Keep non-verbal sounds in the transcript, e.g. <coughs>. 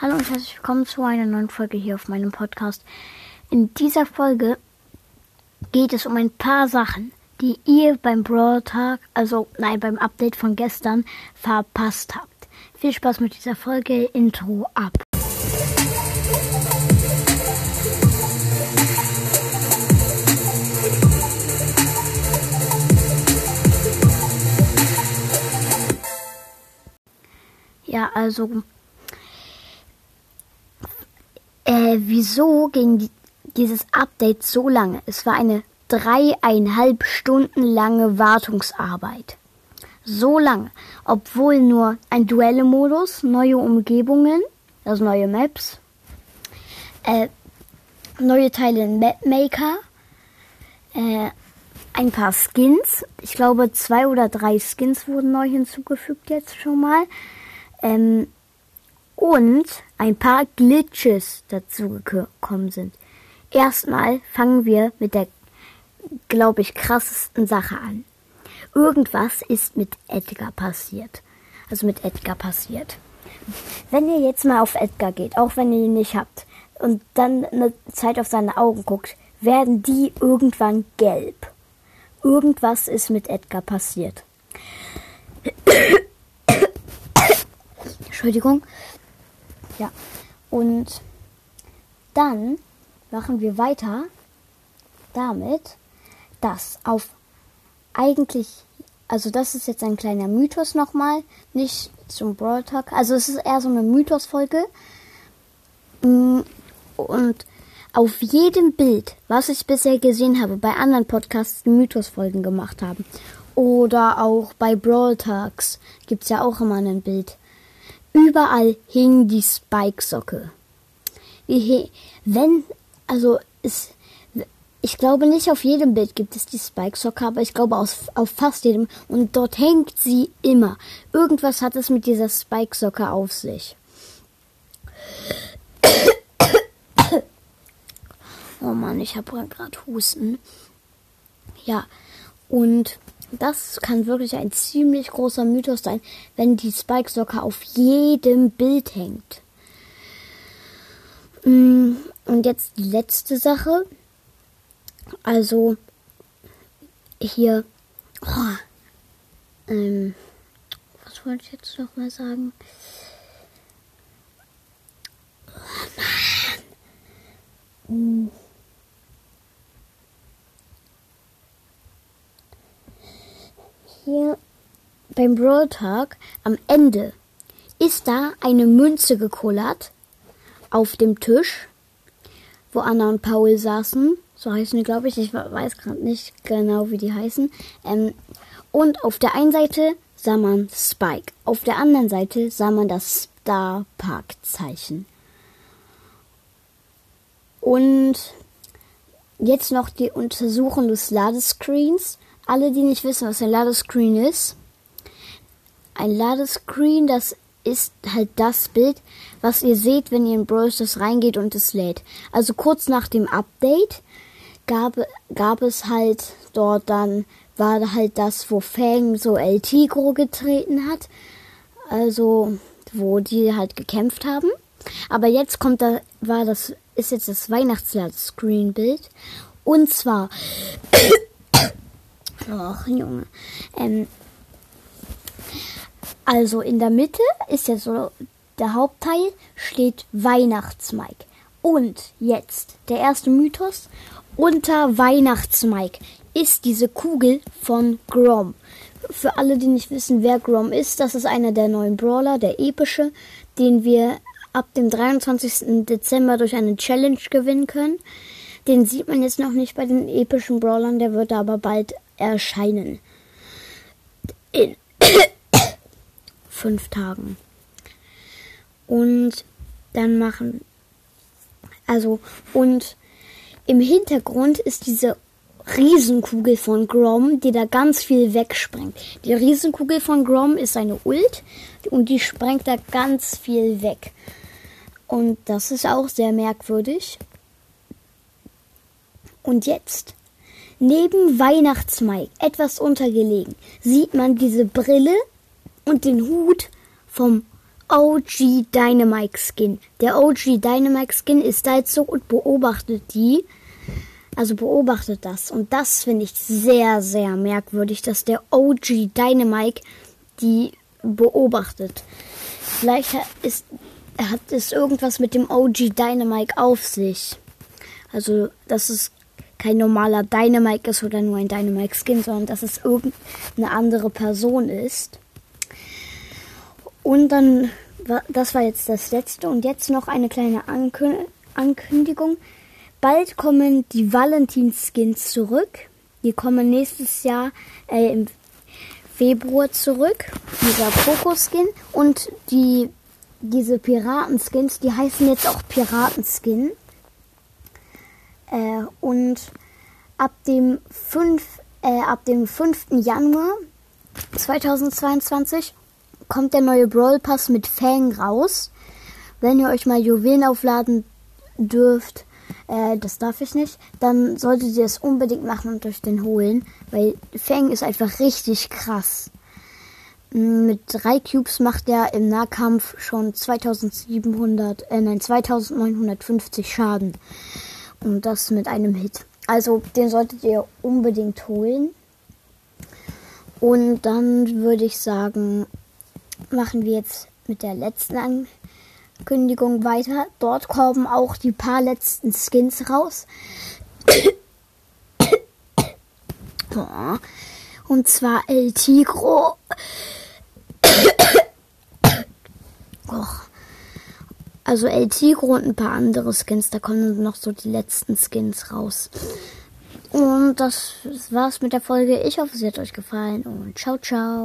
Hallo und herzlich willkommen zu einer neuen Folge hier auf meinem Podcast. In dieser Folge geht es um ein paar Sachen, die ihr beim Brawl Tag, also nein, beim Update von gestern verpasst habt. Viel Spaß mit dieser Folge. Intro ab. Ja, also äh, wieso ging die, dieses Update so lange? Es war eine dreieinhalb Stunden lange Wartungsarbeit. So lange, obwohl nur ein Duelle-Modus, neue Umgebungen, also neue Maps, äh, neue Teile in Mapmaker, äh, ein paar Skins. Ich glaube, zwei oder drei Skins wurden neu hinzugefügt jetzt schon mal. Ähm, und ein paar Glitches dazu gekommen sind. Erstmal fangen wir mit der, glaube ich, krassesten Sache an. Irgendwas ist mit Edgar passiert. Also mit Edgar passiert. Wenn ihr jetzt mal auf Edgar geht, auch wenn ihr ihn nicht habt, und dann eine Zeit auf seine Augen guckt, werden die irgendwann gelb. Irgendwas ist mit Edgar passiert. <coughs> Entschuldigung. Ja. Und dann machen wir weiter damit, dass auf eigentlich, also das ist jetzt ein kleiner Mythos nochmal, nicht zum Brawl Talk, also es ist eher so eine Mythos-Folge. Mm, und auf jedem Bild, was ich bisher gesehen habe, bei anderen Podcasts, die Mythos-Folgen gemacht haben, oder auch bei Brawl Talks, gibt es ja auch immer ein Bild Überall hing die Spike-Socke. Wenn, also es, ich glaube nicht auf jedem Bild gibt es die Spike-Socke, aber ich glaube auf, auf fast jedem. Und dort hängt sie immer. Irgendwas hat es mit dieser Spike-Socke auf sich. <coughs> Oh Mann, ich habe gerade Husten. Ja, und das kann wirklich ein ziemlich großer Mythos sein, wenn die Spike-Socke auf jedem Bild hängt. Mm, und jetzt die letzte Sache. Also hier. Oh, ähm, was wollte ich jetzt noch mal sagen? Oh Mann. Hier beim Brawl Talk am Ende ist da eine Münze gekullert auf dem Tisch, wo Anna und Paul saßen. So heißen die, glaube ich. Ich weiß gerade nicht genau, wie die heißen. Ähm, und auf der einen Seite sah man Spike. Auf der anderen Seite sah man das Star Park Zeichen. Und jetzt noch die Untersuchung des Ladescreens alle, die nicht wissen, was ein Ladescreen ist. Ein Ladescreen, das ist halt das Bild, was ihr seht, wenn ihr in Brawl Stars reingeht und es lädt. Also kurz nach dem Update gab, gab es halt dort dann, war halt das, wo Fang so El Tigro getreten hat. Also, wo die halt gekämpft haben. Aber jetzt kommt da, war das, ist jetzt das Weihnachtsladescreen-Bild. Und zwar Ach, Junge. Ähm, also in der Mitte ist ja so der Hauptteil steht Weihnachtsmike. Und jetzt der erste Mythos. Unter Weihnachtsmike ist diese Kugel von Grom. Für alle, die nicht wissen, wer Grom ist, das ist einer der neuen Brawler, der epische, den wir ab dem 23. Dezember durch eine Challenge gewinnen können. Den sieht man jetzt noch nicht bei den epischen Brawlern, der wird aber bald erscheinen. In <coughs> fünf Tagen. Und dann machen. Also, und im Hintergrund ist diese Riesenkugel von Grom, die da ganz viel wegsprengt. Die Riesenkugel von Grom ist eine Ult und die sprengt da ganz viel weg. Und das ist auch sehr merkwürdig. Und jetzt Neben Weihnachtsmai, etwas untergelegen, sieht man diese Brille und den Hut vom OG Dynamite Skin. Der OG Dynamite Skin ist da jetzt so und beobachtet die. Also beobachtet das. Und das finde ich sehr, sehr merkwürdig, dass der OG Dynamite die beobachtet. Vielleicht ist, hat es irgendwas mit dem OG Dynamite auf sich. Also, dass es kein normaler Dynamite ist oder nur ein Dynamite Skin, sondern dass es irgendeine andere Person ist. Und dann, das war jetzt das letzte. Und jetzt noch eine kleine Ankündigung. Bald kommen die Valentin-Skins zurück. Die kommen nächstes Jahr äh, im Februar zurück. Dieser Poco-Skin und die diese Piraten-Skins, die heißen jetzt auch Piraten-Skin. Äh, und ab dem 5, äh, ab dem 5. Januar 2022 kommt der neue Brawl Pass mit Fang raus. Wenn ihr euch mal Juwelen aufladen dürft, äh, das darf ich nicht, dann solltet ihr es unbedingt machen und euch den holen, weil Fang ist einfach richtig krass. Mit drei Cubes macht er im Nahkampf schon 2700, äh, nein, 2950 Schaden. Und das mit einem Hit. Also den solltet ihr unbedingt holen. Und dann würde ich sagen, machen wir jetzt mit der letzten Ankündigung weiter. Dort kommen auch die paar letzten Skins raus. <coughs> Und zwar El Tigro. <coughs> Also El Tigro und ein paar andere Skins. Da kommen noch so die letzten Skins raus. Und das war's mit der Folge. Ich hoffe, sie hat euch gefallen und ciao, ciao.